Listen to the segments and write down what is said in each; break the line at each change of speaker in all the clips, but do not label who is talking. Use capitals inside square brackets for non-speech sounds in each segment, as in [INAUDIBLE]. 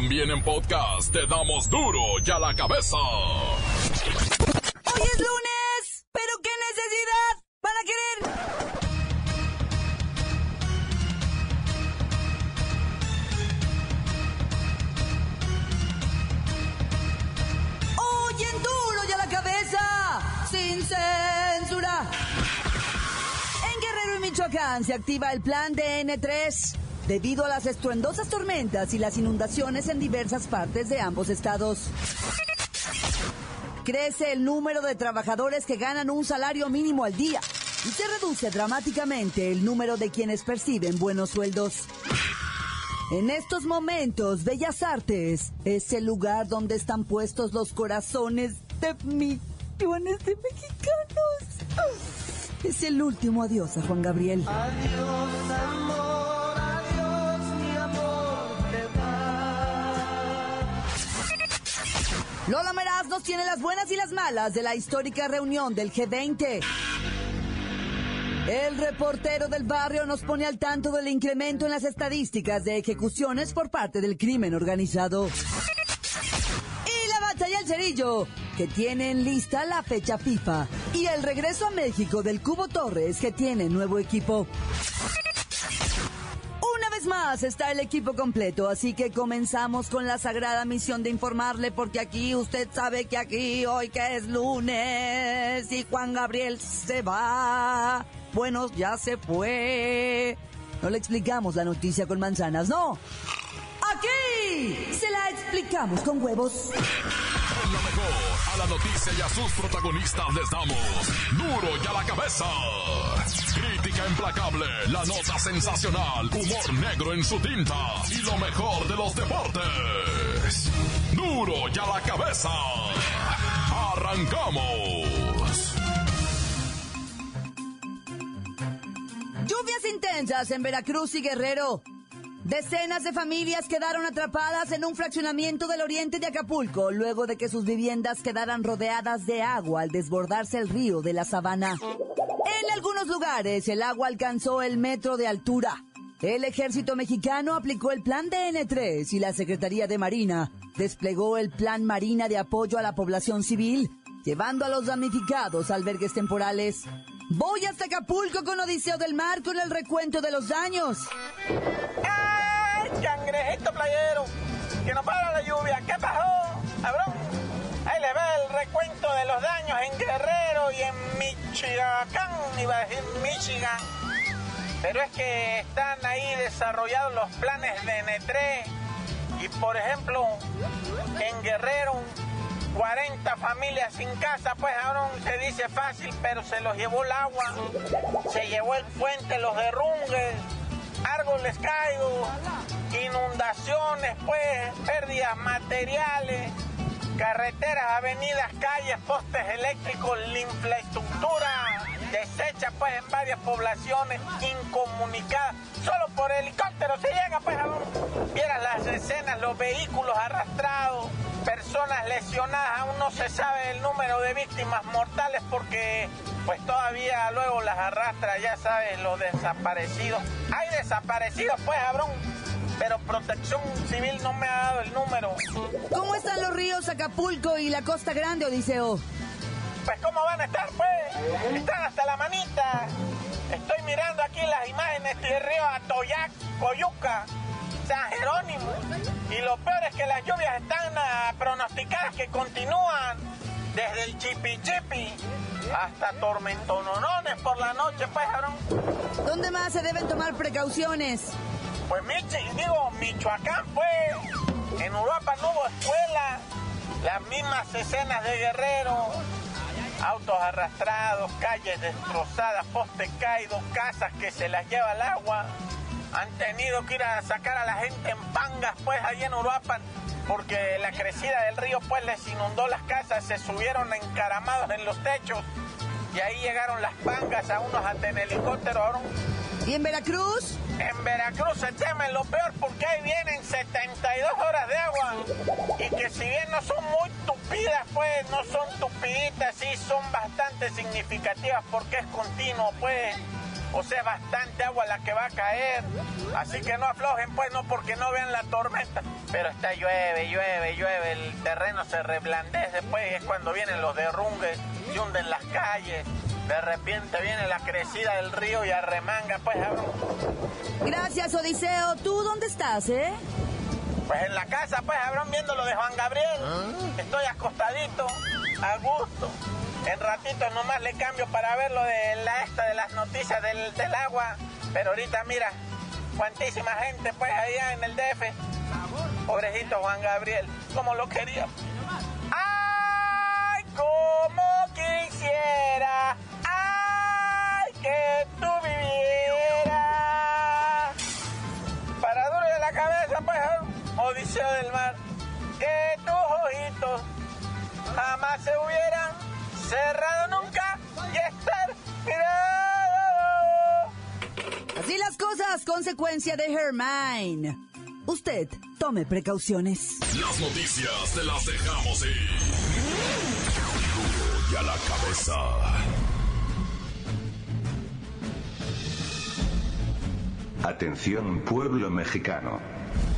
También en podcast te damos duro y a la cabeza.
Hoy es lunes, pero qué necesidad para querer. Hoy en duro y a la cabeza, sin censura. En Guerrero y Michoacán se activa el plan DN3 debido a las estruendosas tormentas y las inundaciones en diversas partes de ambos estados. Crece el número de trabajadores que ganan un salario mínimo al día y se reduce dramáticamente el número de quienes perciben buenos sueldos. En estos momentos, Bellas Artes es el lugar donde están puestos los corazones de millones de mexicanos. Es el último adiós a Juan Gabriel.
Adiós, amor,
Lola Meraz nos tiene las buenas y las malas de la histórica reunión del G20. El reportero del barrio nos pone al tanto del incremento en las estadísticas de ejecuciones por parte del crimen organizado. Y la batalla al cerillo, que tienen lista la fecha FIFA. Y el regreso a México del Cubo Torres, que tiene nuevo equipo. Vez más está el equipo completo, así que comenzamos con la sagrada misión de informarle, porque aquí usted sabe que aquí hoy que es lunes y Juan Gabriel se va. Bueno, ya se fue. No le explicamos la noticia con manzanas, no. Aquí se la explicamos con huevos.
La noticia y a sus protagonistas les damos duro y a la cabeza. Crítica implacable, la nota sensacional, humor negro en su tinta y lo mejor de los deportes. Duro y a la cabeza. Arrancamos.
Lluvias intensas en Veracruz y Guerrero. Decenas de familias quedaron atrapadas en un fraccionamiento del oriente de Acapulco luego de que sus viviendas quedaran rodeadas de agua al desbordarse el río de la sabana. En algunos lugares el agua alcanzó el metro de altura. El ejército mexicano aplicó el plan DN3 y la Secretaría de Marina desplegó el plan Marina de apoyo a la población civil, llevando a los damnificados albergues temporales. Voy hasta Acapulco con Odiseo del Mar con el recuento de los daños.
¡Ay, cangrejito playero! Que no para la lluvia. ¿Qué pasó, cabrón? Ahí le va el recuento de los daños en Guerrero y en Michoacán, iba a decir Michigan. Pero es que están ahí desarrollados los planes de N3 y por ejemplo en Guerrero 40 familias sin casa, pues ahora se dice fácil, pero se los llevó el agua, se llevó el puente, los derrumbes, árboles caídos, inundaciones, pues, pérdidas materiales, carreteras, avenidas, calles, postes eléctricos, la infraestructura deshecha, pues, en varias poblaciones incomunicadas. Solo por helicóptero se llega, pues, a vieras las escenas, los vehículos arrastrados, personas lesionadas, aún no se sabe el número de víctimas mortales porque pues todavía luego las arrastra, ya sabes, los desaparecidos. Hay desaparecidos, pues, cabrón, pero Protección Civil no me ha dado el número.
¿Cómo están los ríos Acapulco y la Costa Grande, Odiseo?
Pues, ¿cómo van a estar, pues? Están hasta la manita. Estoy mirando aquí las imágenes del río Atoyac, Coyuca, San Jerónimo. Y lo peor es que las lluvias están ah, pronosticadas que continúan desde el Chipi Chipi hasta tormentononones por la noche, pues, cabrón.
¿Dónde más se deben tomar precauciones?
Pues Michi, digo, Michoacán, pues, en Uruapan no hubo escuela, las mismas escenas de Guerrero, autos arrastrados, calles destrozadas, postes caídos, casas que se las lleva el agua. Han tenido que ir a sacar a la gente en pangas, pues, ahí en Uruapan, porque la crecida del río, pues, les inundó las casas, se subieron encaramados en los techos, y ahí llegaron las pangas a unos hasta en helicóptero,
¿Y en Veracruz?
en Veracruz se temen lo peor porque ahí vienen 72 horas de agua y que si bien no son muy tupidas, pues no son tupiditas, sí son bastante significativas porque es continuo, pues. O sea, bastante agua la que va a caer. Así que no aflojen, pues, no porque no vean la tormenta. Pero está llueve, llueve, llueve. El terreno se reblandece, pues, es cuando vienen los derrumbes y hunden las calles. De repente viene la crecida del río y arremanga, pues, cabrón.
Gracias, Odiseo. ¿Tú dónde estás, eh?
Pues en la casa, pues, cabrón, viendo lo de Juan Gabriel. Estoy acostadito, a gusto. En ratito nomás le cambio para ver lo de la esta de las noticias del, del agua. Pero ahorita mira, cuantísima gente pues allá en el DF. Pobrecito Juan Gabriel, como lo quería. ¡Ay, como
consecuencia de Hermine. Usted tome precauciones.
Las noticias te las dejamos ir. Y a la cabeza.
Atención pueblo mexicano.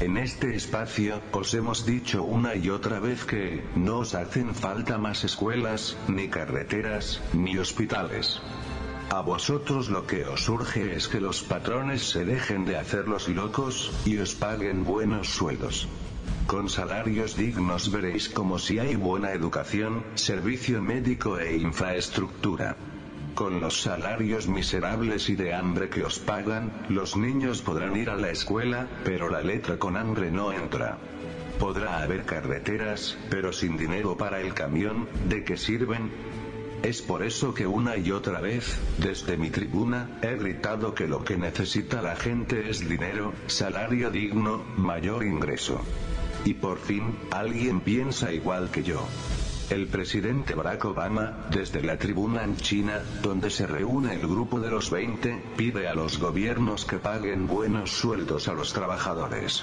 En este espacio, os hemos dicho una y otra vez que, no os hacen falta más escuelas, ni carreteras, ni hospitales. A vosotros lo que os urge es que los patrones se dejen de hacer los locos, y os paguen buenos sueldos. Con salarios dignos veréis como si hay buena educación, servicio médico e infraestructura. Con los salarios miserables y de hambre que os pagan, los niños podrán ir a la escuela, pero la letra con hambre no entra. Podrá haber carreteras, pero sin dinero para el camión, ¿de qué sirven? Es por eso que una y otra vez, desde mi tribuna, he gritado que lo que necesita la gente es dinero, salario digno, mayor ingreso. Y por fin, alguien piensa igual que yo. El presidente Barack Obama, desde la tribuna en China, donde se reúne el grupo de los 20, pide a los gobiernos que paguen buenos sueldos a los trabajadores.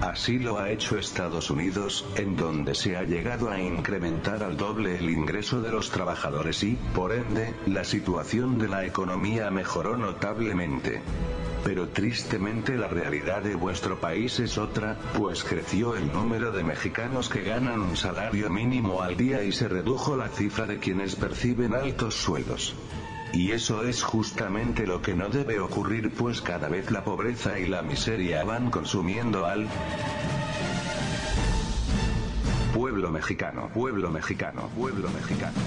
Así lo ha hecho Estados Unidos, en donde se ha llegado a incrementar al doble el ingreso de los trabajadores y, por ende, la situación de la economía mejoró notablemente. Pero tristemente la realidad de vuestro país es otra, pues creció el número de mexicanos que ganan un salario mínimo al día y se redujo la cifra de quienes perciben altos sueldos. Y eso es justamente lo que no debe ocurrir pues cada vez la pobreza y la miseria van consumiendo al pueblo mexicano, pueblo mexicano, pueblo mexicano.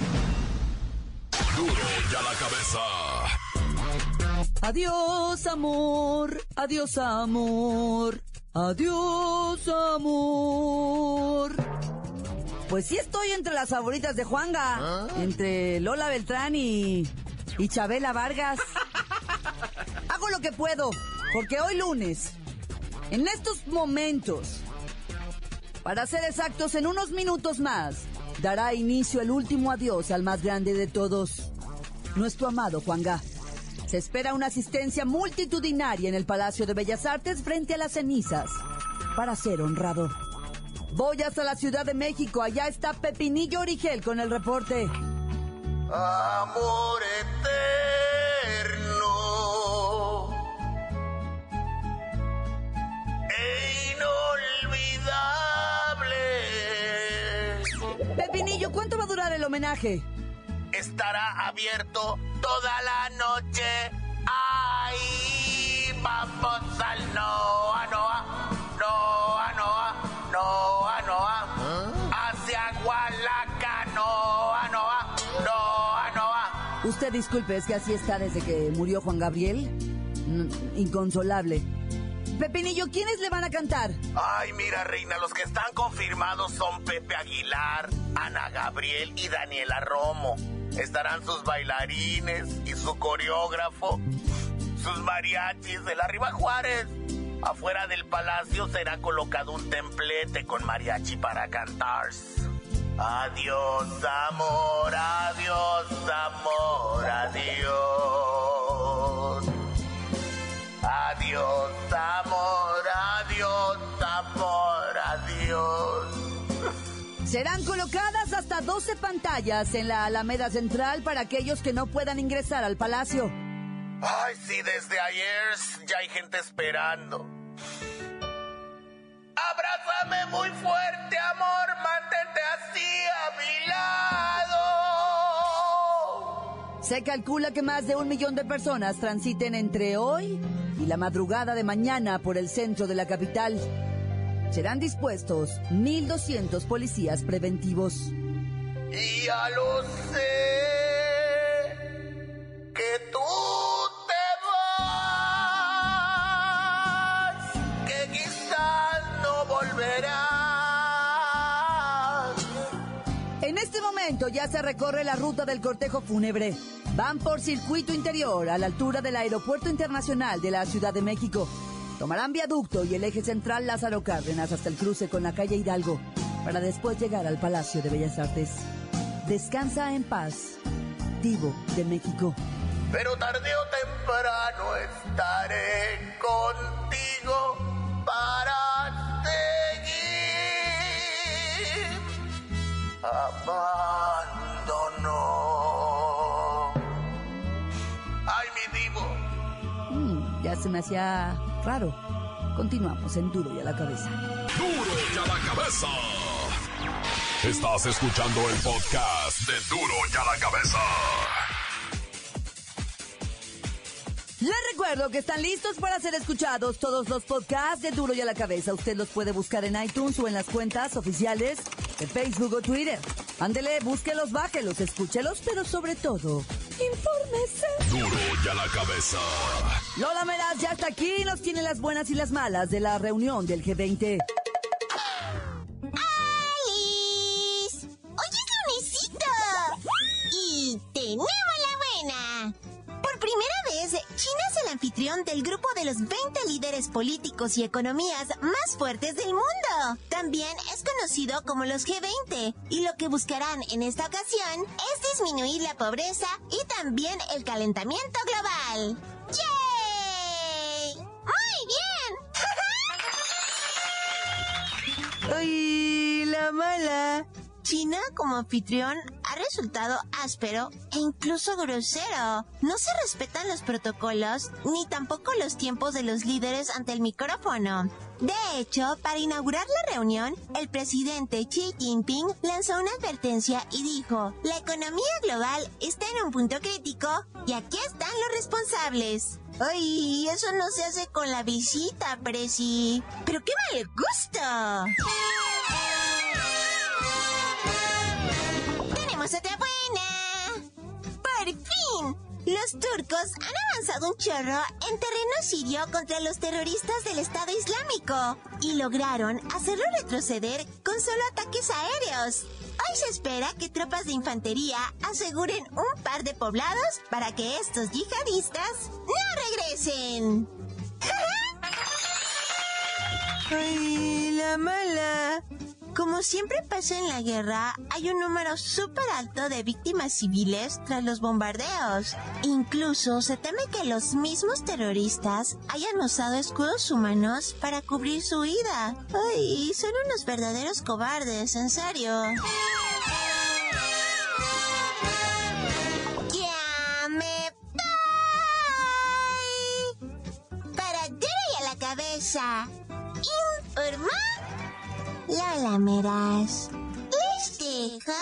Duro y a la cabeza.
Adiós, amor. Adiós, amor. Adiós, amor. Pues sí estoy entre las favoritas de Juanga. Entre Lola Beltrán y, y Chabela Vargas. [LAUGHS] Hago lo que puedo, porque hoy lunes, en estos momentos, para ser exactos, en unos minutos más, dará inicio el último adiós al más grande de todos, nuestro amado Juanga. Se espera una asistencia multitudinaria en el Palacio de Bellas Artes frente a las cenizas para ser honrado. Voy hasta la Ciudad de México, allá está Pepinillo Origel con el reporte.
Amor eterno e inolvidable.
Pepinillo, ¿cuánto va a durar el homenaje?
Estará abierto toda la noche. Ahí vamos al Noa Noa, Noa Noa, Noa Noa, hacia Hualaca, Noa Noa, Noa Noa.
Usted disculpe, es que así está desde que murió Juan Gabriel. Mm, Inconsolable. Pepinillo, ¿quiénes le van a cantar?
Ay, mira, reina, los que están confirmados son Pepe Aguilar, Ana Gabriel y Daniela Romo. Estarán sus bailarines y su coreógrafo, sus mariachis de la Riva Juárez. Afuera del palacio será colocado un templete con mariachi para cantar. Adiós, amor, adiós, amor, adiós. Adiós, amor, adiós, amor, adiós.
Serán colocadas hasta 12 pantallas en la Alameda Central para aquellos que no puedan ingresar al palacio.
Ay, sí, desde ayer ya hay gente esperando. Abrázame muy fuerte, amor, mantente así a mi lado.
Se calcula que más de un millón de personas transiten entre hoy y la madrugada de mañana por el centro de la capital. Serán dispuestos 1.200 policías preventivos.
Ya lo sé, que tú te vas, que quizás no volverás.
En este momento ya se recorre la ruta del cortejo fúnebre. Van por circuito interior a la altura del Aeropuerto Internacional de la Ciudad de México. Tomarán viaducto y el eje central Lázaro Cárdenas hasta el cruce con la calle Hidalgo para después llegar al Palacio de Bellas Artes. Descansa en paz, Divo de México.
Pero tarde o temprano estaré contigo para seguir amándonos. Ay, mi divo.
Mm, ya se me hacía raro. Continuamos en Duro y a la cabeza.
Duro y a la cabeza. Estás escuchando el podcast de Duro y a la cabeza.
Les recuerdo que están listos para ser escuchados todos los podcasts de Duro y a la cabeza. Usted los puede buscar en iTunes o en las cuentas oficiales de Facebook o Twitter. Ándele, búsquelos, bájelos, escúchelos, pero sobre todo, infórmese.
Duro y a la cabeza.
Lola Meraz ya está aquí y nos tiene las buenas y las malas de la reunión del G20.
Del grupo de los 20 líderes políticos y economías más fuertes del mundo. También es conocido como los G20 y lo que buscarán en esta ocasión es disminuir la pobreza y también el calentamiento global. ¡Yay! ¡Muy bien! [LAUGHS] ¡Ay, la mala! China como anfitrión resultado áspero e incluso grosero. No se respetan los protocolos ni tampoco los tiempos de los líderes ante el micrófono. De hecho, para inaugurar la reunión, el presidente Xi Jinping lanzó una advertencia y dijo, la economía global está en un punto crítico y aquí están los responsables. Ay, eso no se hace con la visita, Presi. Pero qué mal gusto. Los turcos han avanzado un chorro en terreno sirio contra los terroristas del Estado Islámico y lograron hacerlo retroceder con solo ataques aéreos. Hoy se espera que tropas de infantería aseguren un par de poblados para que estos yihadistas no regresen. [LAUGHS] ¡Ay, la mala! Como siempre pasa en la guerra, hay un número súper alto de víctimas civiles tras los bombardeos. Incluso se teme que los mismos terroristas hayan usado escudos humanos para cubrir su huida. ¡Ay, son unos verdaderos cobardes, en serio! ¡Ya! Para a la cabeza. Lola Meras. ¿Les dejo?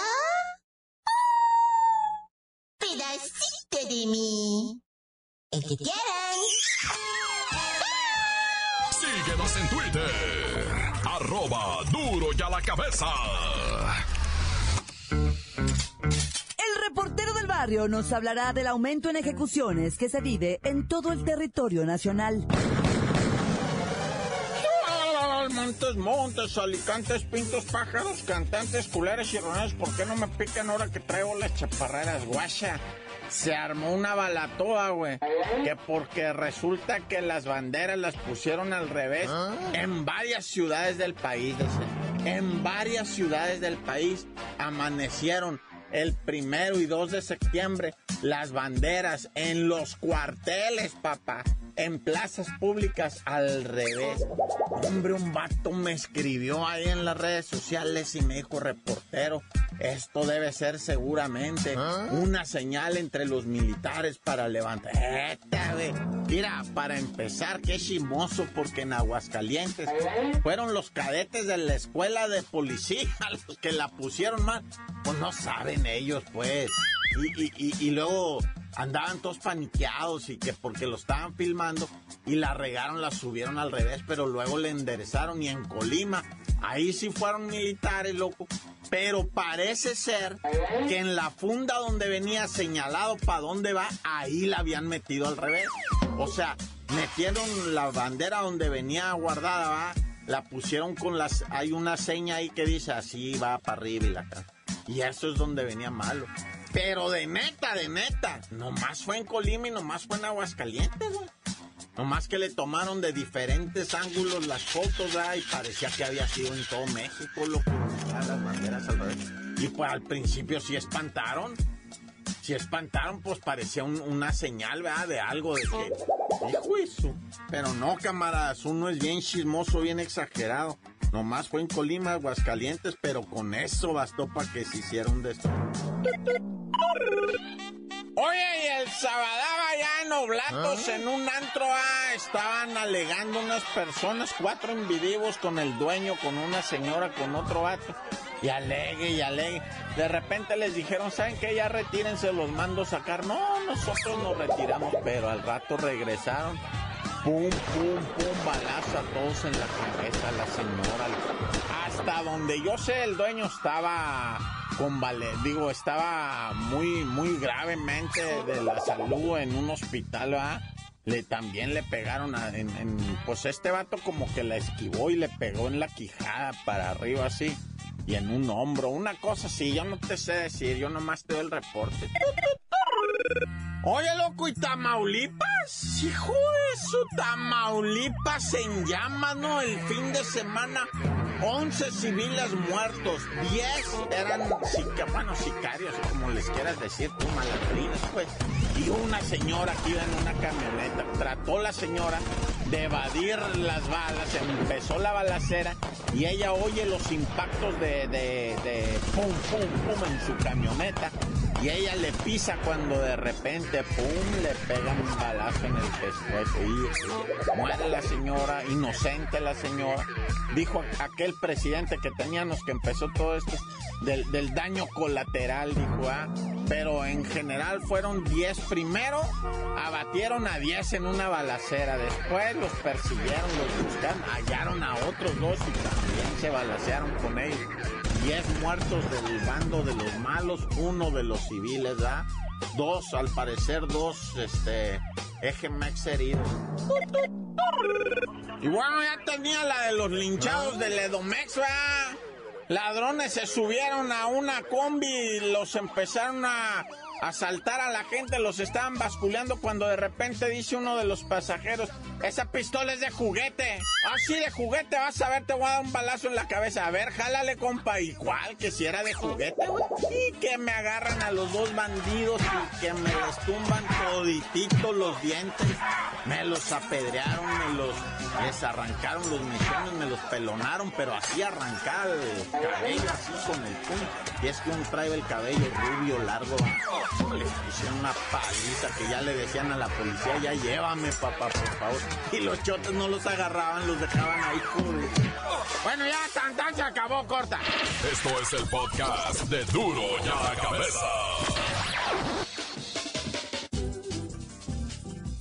Pedacito de mí. El que quieran.
Síguenos en Twitter. Arroba duro y a la cabeza.
El reportero del barrio nos hablará del aumento en ejecuciones que se vive en todo el territorio nacional.
Montes, montes, alicantes, pintos, pájaros, cantantes, culeres y roneros, ¿por qué no me pican ahora que traigo las chaparreras, guacha? Se armó una balatoa, güey. Que porque resulta que las banderas las pusieron al revés en varias ciudades del país. dice. En varias ciudades del país amanecieron el primero y 2 de septiembre las banderas en los cuarteles, papá. En plazas públicas al revés. Hombre, un vato me escribió ahí en las redes sociales y me dijo, reportero, esto debe ser seguramente una señal entre los militares para levantar. Esta, güey. Mira, para empezar, qué chimoso, porque en Aguascalientes fueron los cadetes de la escuela de policía [LAUGHS] los que la pusieron mal. Pues no saben ellos, pues. Y, y- y- y luego andaban todos paniqueados y que porque lo estaban filmando y la regaron, la subieron al revés, pero luego le enderezaron y en Colima, ahí sí fueron militares, loco. Pero parece ser que en la funda donde venía señalado para dónde va, ahí la habían metido al revés. O sea, metieron la bandera donde venía guardada, va, la pusieron con las, hay una seña ahí que dice así va para arriba y la cara. Y eso es donde venía malo. Pero de neta, de neta. Nomás fue en Colima y nomás fue en Aguascalientes, güey. Nomás que le tomaron de diferentes ángulos las fotos, ¿verdad? y parecía que había sido en todo México, loco. Las banderas al revés. Y pues al principio sí espantaron. Si espantaron, pues parecía un- una señal, ¿verdad? De algo, de que... Hijo eso. Pero no, camaradas, uno es bien chismoso, bien exagerado. Nomás fue en Colima, Aguascalientes, pero con eso bastó para que se hiciera un desastre. Oye, y el Sabadaba ya en Oblatos, en un antro, ah, estaban alegando unas personas, cuatro individuos con el dueño, con una señora, con otro vato. Y alegue y alegue. De repente les dijeron, ¿saben qué? Ya retírense, los mando a sacar. No, nosotros nos retiramos, pero al rato regresaron. Pum, pum, pum, balazo a todos en la cabeza, la señora. Hasta donde yo sé, el dueño estaba con vale, digo, estaba muy, muy gravemente de la salud en un hospital, ¿verdad? Le, también le pegaron a, en- pues este vato como que la esquivó y le pegó en la quijada para arriba así y en un hombro, una cosa así, yo no te sé decir, yo nomás te doy el reporte. Oye, loco, ¿y Tamaulipas? Hijo de su Tamaulipas en llamas, ¿no? El fin de semana, 11 civiles muertos, 10 eran, bueno, sicarios, como les quieras decir, tú, malandrines, pues. Y una señora que iba en una camioneta, trató la señora de evadir las balas, empezó la balacera y ella oye los impactos de, de, de pum, pum, pum en su camioneta y ella le pisa cuando de repente, pum, le pegan un balazo en el pescuezo y muere la señora, inocente la señora. Dijo aquel presidente que teníamos que empezó todo esto del, del daño colateral, dijo, ah, pero en general fueron 10 primero, abatieron a 10 en una balacera, después los persiguieron, los buscaron, hallaron a otros dos y también se balacearon con ellos. 10 muertos del bando de los malos, uno de los civiles, ¿verdad? Dos, al parecer, dos, este, Ejemex heridos. Y bueno, ya tenía la de los linchados del Edomex, ¿verdad? Ladrones se subieron a una combi y los empezaron a asaltar a la gente, los estaban basculeando cuando de repente dice uno de los pasajeros, esa pistola es de juguete. Así de juguete, vas a ver, te voy a dar un balazo en la cabeza. A ver, jálale, compa. Igual que si era de juguete. Y que me agarran a los dos bandidos y que me les tumban todititos los dientes. Me los apedrearon, me los les arrancaron los mechones, me los pelonaron, pero así arrancar el cabello, así con el puño. Y es que uno trae el cabello rubio, largo. Le hicieron una paliza que ya le decían a la policía, ya llévame, papá, por favor. Y los chotes no los agarraban, los dejaban ahí, joder. Bueno, ya, tan, tan, se acabó, corta.
Esto es el podcast de Duro y a la Cabeza.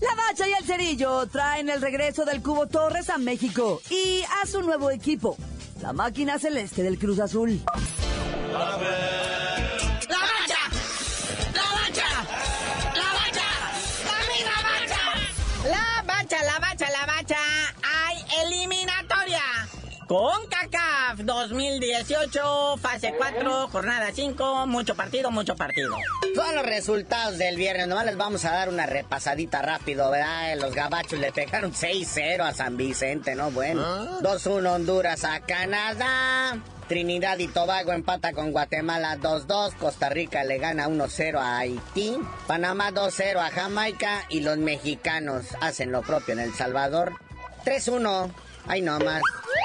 La Bacha y el Cerillo traen el regreso del Cubo Torres a México y a su nuevo equipo, la máquina celeste del Cruz Azul.
¡La
Con CACAF 2018, fase 4, jornada 5, mucho partido, mucho partido.
Todos los resultados del viernes, nomás les vamos a dar una repasadita rápido, ¿verdad? Los gabachos le pegaron 6-0 a San Vicente, ¿no? Bueno. 2-1 Honduras a Canadá. Trinidad y Tobago empata con Guatemala 2-2. Costa Rica le gana 1-0 a Haití. Panamá 2-0 a Jamaica. Y los mexicanos hacen lo propio en El Salvador. 3-1. Ay, no más.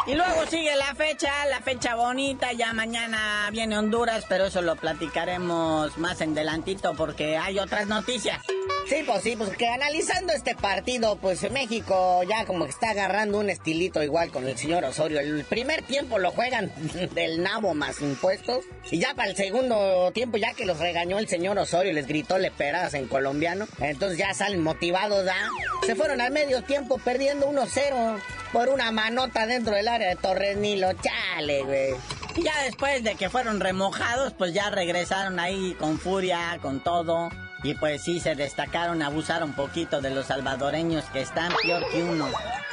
Y luego sigue la fecha, la fecha bonita, ya mañana viene Honduras, pero eso lo platicaremos más en delantito porque hay otras noticias.
Sí, pues sí, pues que analizando este partido, pues México ya como que está agarrando un estilito igual con el señor Osorio. El primer tiempo lo juegan [LAUGHS] del nabo más impuestos. Y ya para el segundo tiempo, ya que los regañó el señor Osorio, les gritó leperadas en colombiano. Entonces ya salen motivados, ¿da? Se fueron al medio tiempo perdiendo 1-0 por una manota dentro del área de Torres Nilo. Chale, güey.
Y ya después de que fueron remojados, pues ya regresaron ahí con furia, con todo. Y pues sí, se destacaron, abusaron poquito de los salvadoreños que están peor que uno.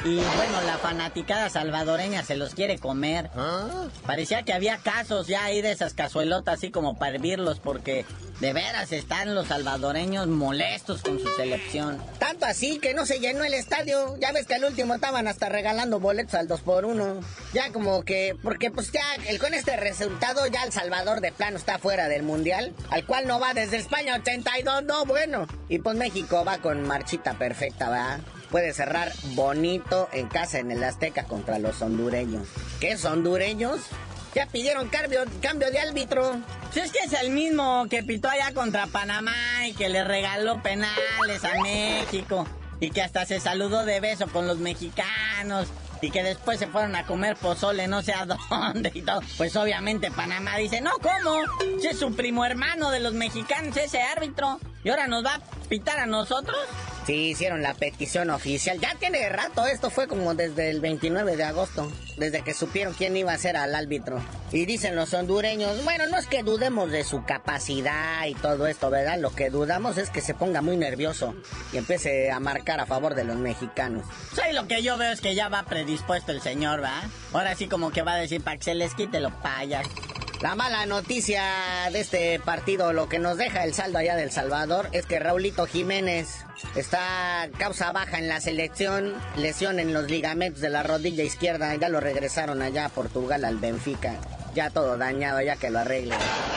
Y bueno, la fanaticada salvadoreña se los quiere comer. Parecía que había casos ya ahí de esas cazuelotas así como para hervirlos porque de veras están los salvadoreños molestos con su selección.
Tanto así que no se llenó el estadio. Ya ves que al último estaban hasta regalando boletos al 2 por 1 Ya como que, porque pues ya el, con este resultado ya El Salvador de plano está fuera del Mundial, al cual no va desde España 82, no, bueno. Y pues México va con marchita perfecta, ¿verdad? Puede cerrar bonito en casa en el Azteca contra los hondureños. ¿Qué es hondureños? Ya pidieron cambio, cambio de árbitro.
Si es que es el mismo que pitó allá contra Panamá y que le regaló penales a México y que hasta se saludó de beso con los mexicanos y que después se fueron a comer pozole no sé a [LAUGHS] dónde y todo. Pues obviamente Panamá dice, no, ¿cómo? Si es su primo hermano de los mexicanos ese árbitro y ahora nos va a pitar a nosotros.
Sí, hicieron la petición oficial. Ya tiene rato, esto fue como desde el 29 de agosto, desde que supieron quién iba a ser al árbitro. Y dicen los hondureños, bueno, no es que dudemos de su capacidad y todo esto, ¿verdad? Lo que dudamos es que se ponga muy nervioso y empiece a marcar a favor de los mexicanos.
Sí, lo que yo veo es que ya va predispuesto el señor, ¿va? Ahora sí como que va a decir para que les payas.
La mala noticia de este partido, lo que nos deja el saldo allá del Salvador, es que Raulito Jiménez está causa baja en la selección, lesión en los ligamentos de la rodilla izquierda, ya lo regresaron allá a Portugal al Benfica. Ya todo dañado, ya que lo arregle.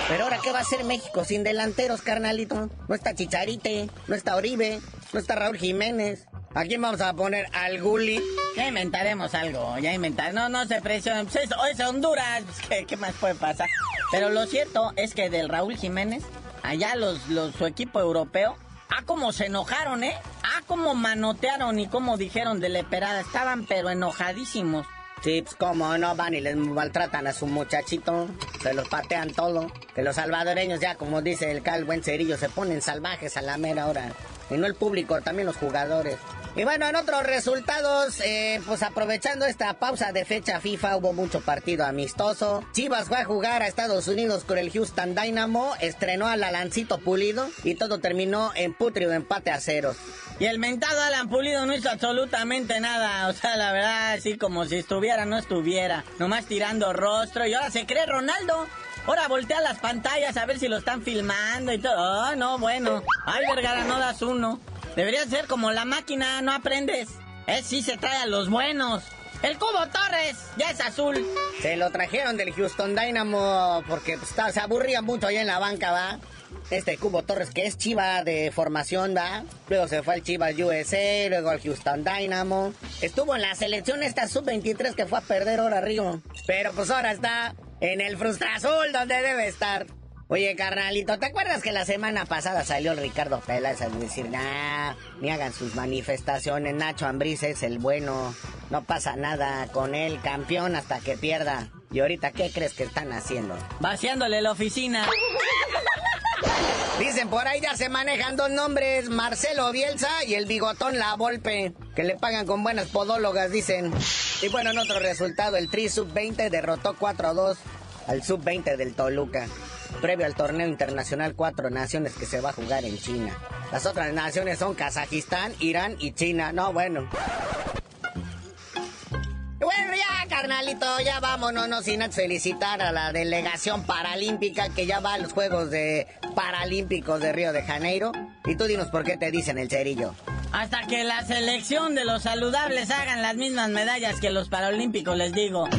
Pero ahora, ¿qué va a hacer México sin delanteros, carnalito? No está Chicharite, no está Oribe, no está Raúl Jiménez. ¿A quién vamos a poner? ¿Al Gulli?
Ya inventaremos algo, ya inventaremos. No, no se presionen. Pues es, Honduras. [LAUGHS] ¿Qué, ¿Qué, más puede pasar? Pero lo cierto es que del Raúl Jiménez, allá los, los, su equipo europeo, ah, como se enojaron, ¿eh? Ah, como manotearon y como dijeron de leperada. Estaban pero enojadísimos.
Sí, pues como no van y les maltratan a su muchachito, se los patean todo. Que los salvadoreños ya, como dice el cal buen cerillo, se ponen salvajes a la mera hora. Y no el público, también los jugadores. Y bueno, en otros resultados, eh, pues aprovechando esta pausa de fecha FIFA, hubo mucho partido amistoso. Chivas fue a jugar a Estados Unidos con el Houston Dynamo, estrenó al Alancito Pulido y todo terminó en putrido empate a ceros.
Y el mentado Alan Pulido no hizo absolutamente nada. O sea, la verdad, así como si estuviera, no estuviera. Nomás tirando rostro. Y ahora se cree Ronaldo. Ahora voltea las pantallas a ver si lo están filmando y todo. Ah, no, bueno. Ay, Vergara, no das uno. Debería ser como la máquina, no aprendes. Es sí se trae a los buenos. El Cubo Torres ya es azul.
Se lo trajeron del Houston Dynamo porque pues, se aburría mucho allá en la banca, ¿va? Este Cubo Torres que es chiva de formación, ¿va? Luego se fue al Chivas USA, luego al Houston Dynamo. Estuvo en la selección esta sub-23 que fue a perder ahora Río. Pero pues ahora está en el Frustrazul donde debe estar. Oye, carnalito, ¿te acuerdas que la semana pasada salió el Ricardo Peláez a decir, nah, ni hagan sus manifestaciones, Nacho Ambriz es el bueno, no pasa nada con él, campeón hasta que pierda? ¿Y ahorita qué crees que están haciendo?
Vaciándole la oficina.
Dicen por ahí ya se manejan dos nombres, Marcelo Bielsa y el bigotón La Volpe, que le pagan con buenas podólogas, dicen. Y bueno, en otro resultado, el Tri Sub-20 derrotó 4-2 al Sub-20 del Toluca previo al torneo internacional Cuatro Naciones que se va a jugar en China. Las otras naciones son Kazajistán, Irán y China. No, bueno. Bueno, ya, carnalito, ya vámonos, no sin felicitar a la delegación paralímpica que ya va a los Juegos de Paralímpicos de Río de Janeiro. Y tú dinos por qué te dicen el cerillo.
Hasta que la selección de los saludables hagan las mismas medallas que los paralímpicos, les digo. [LAUGHS]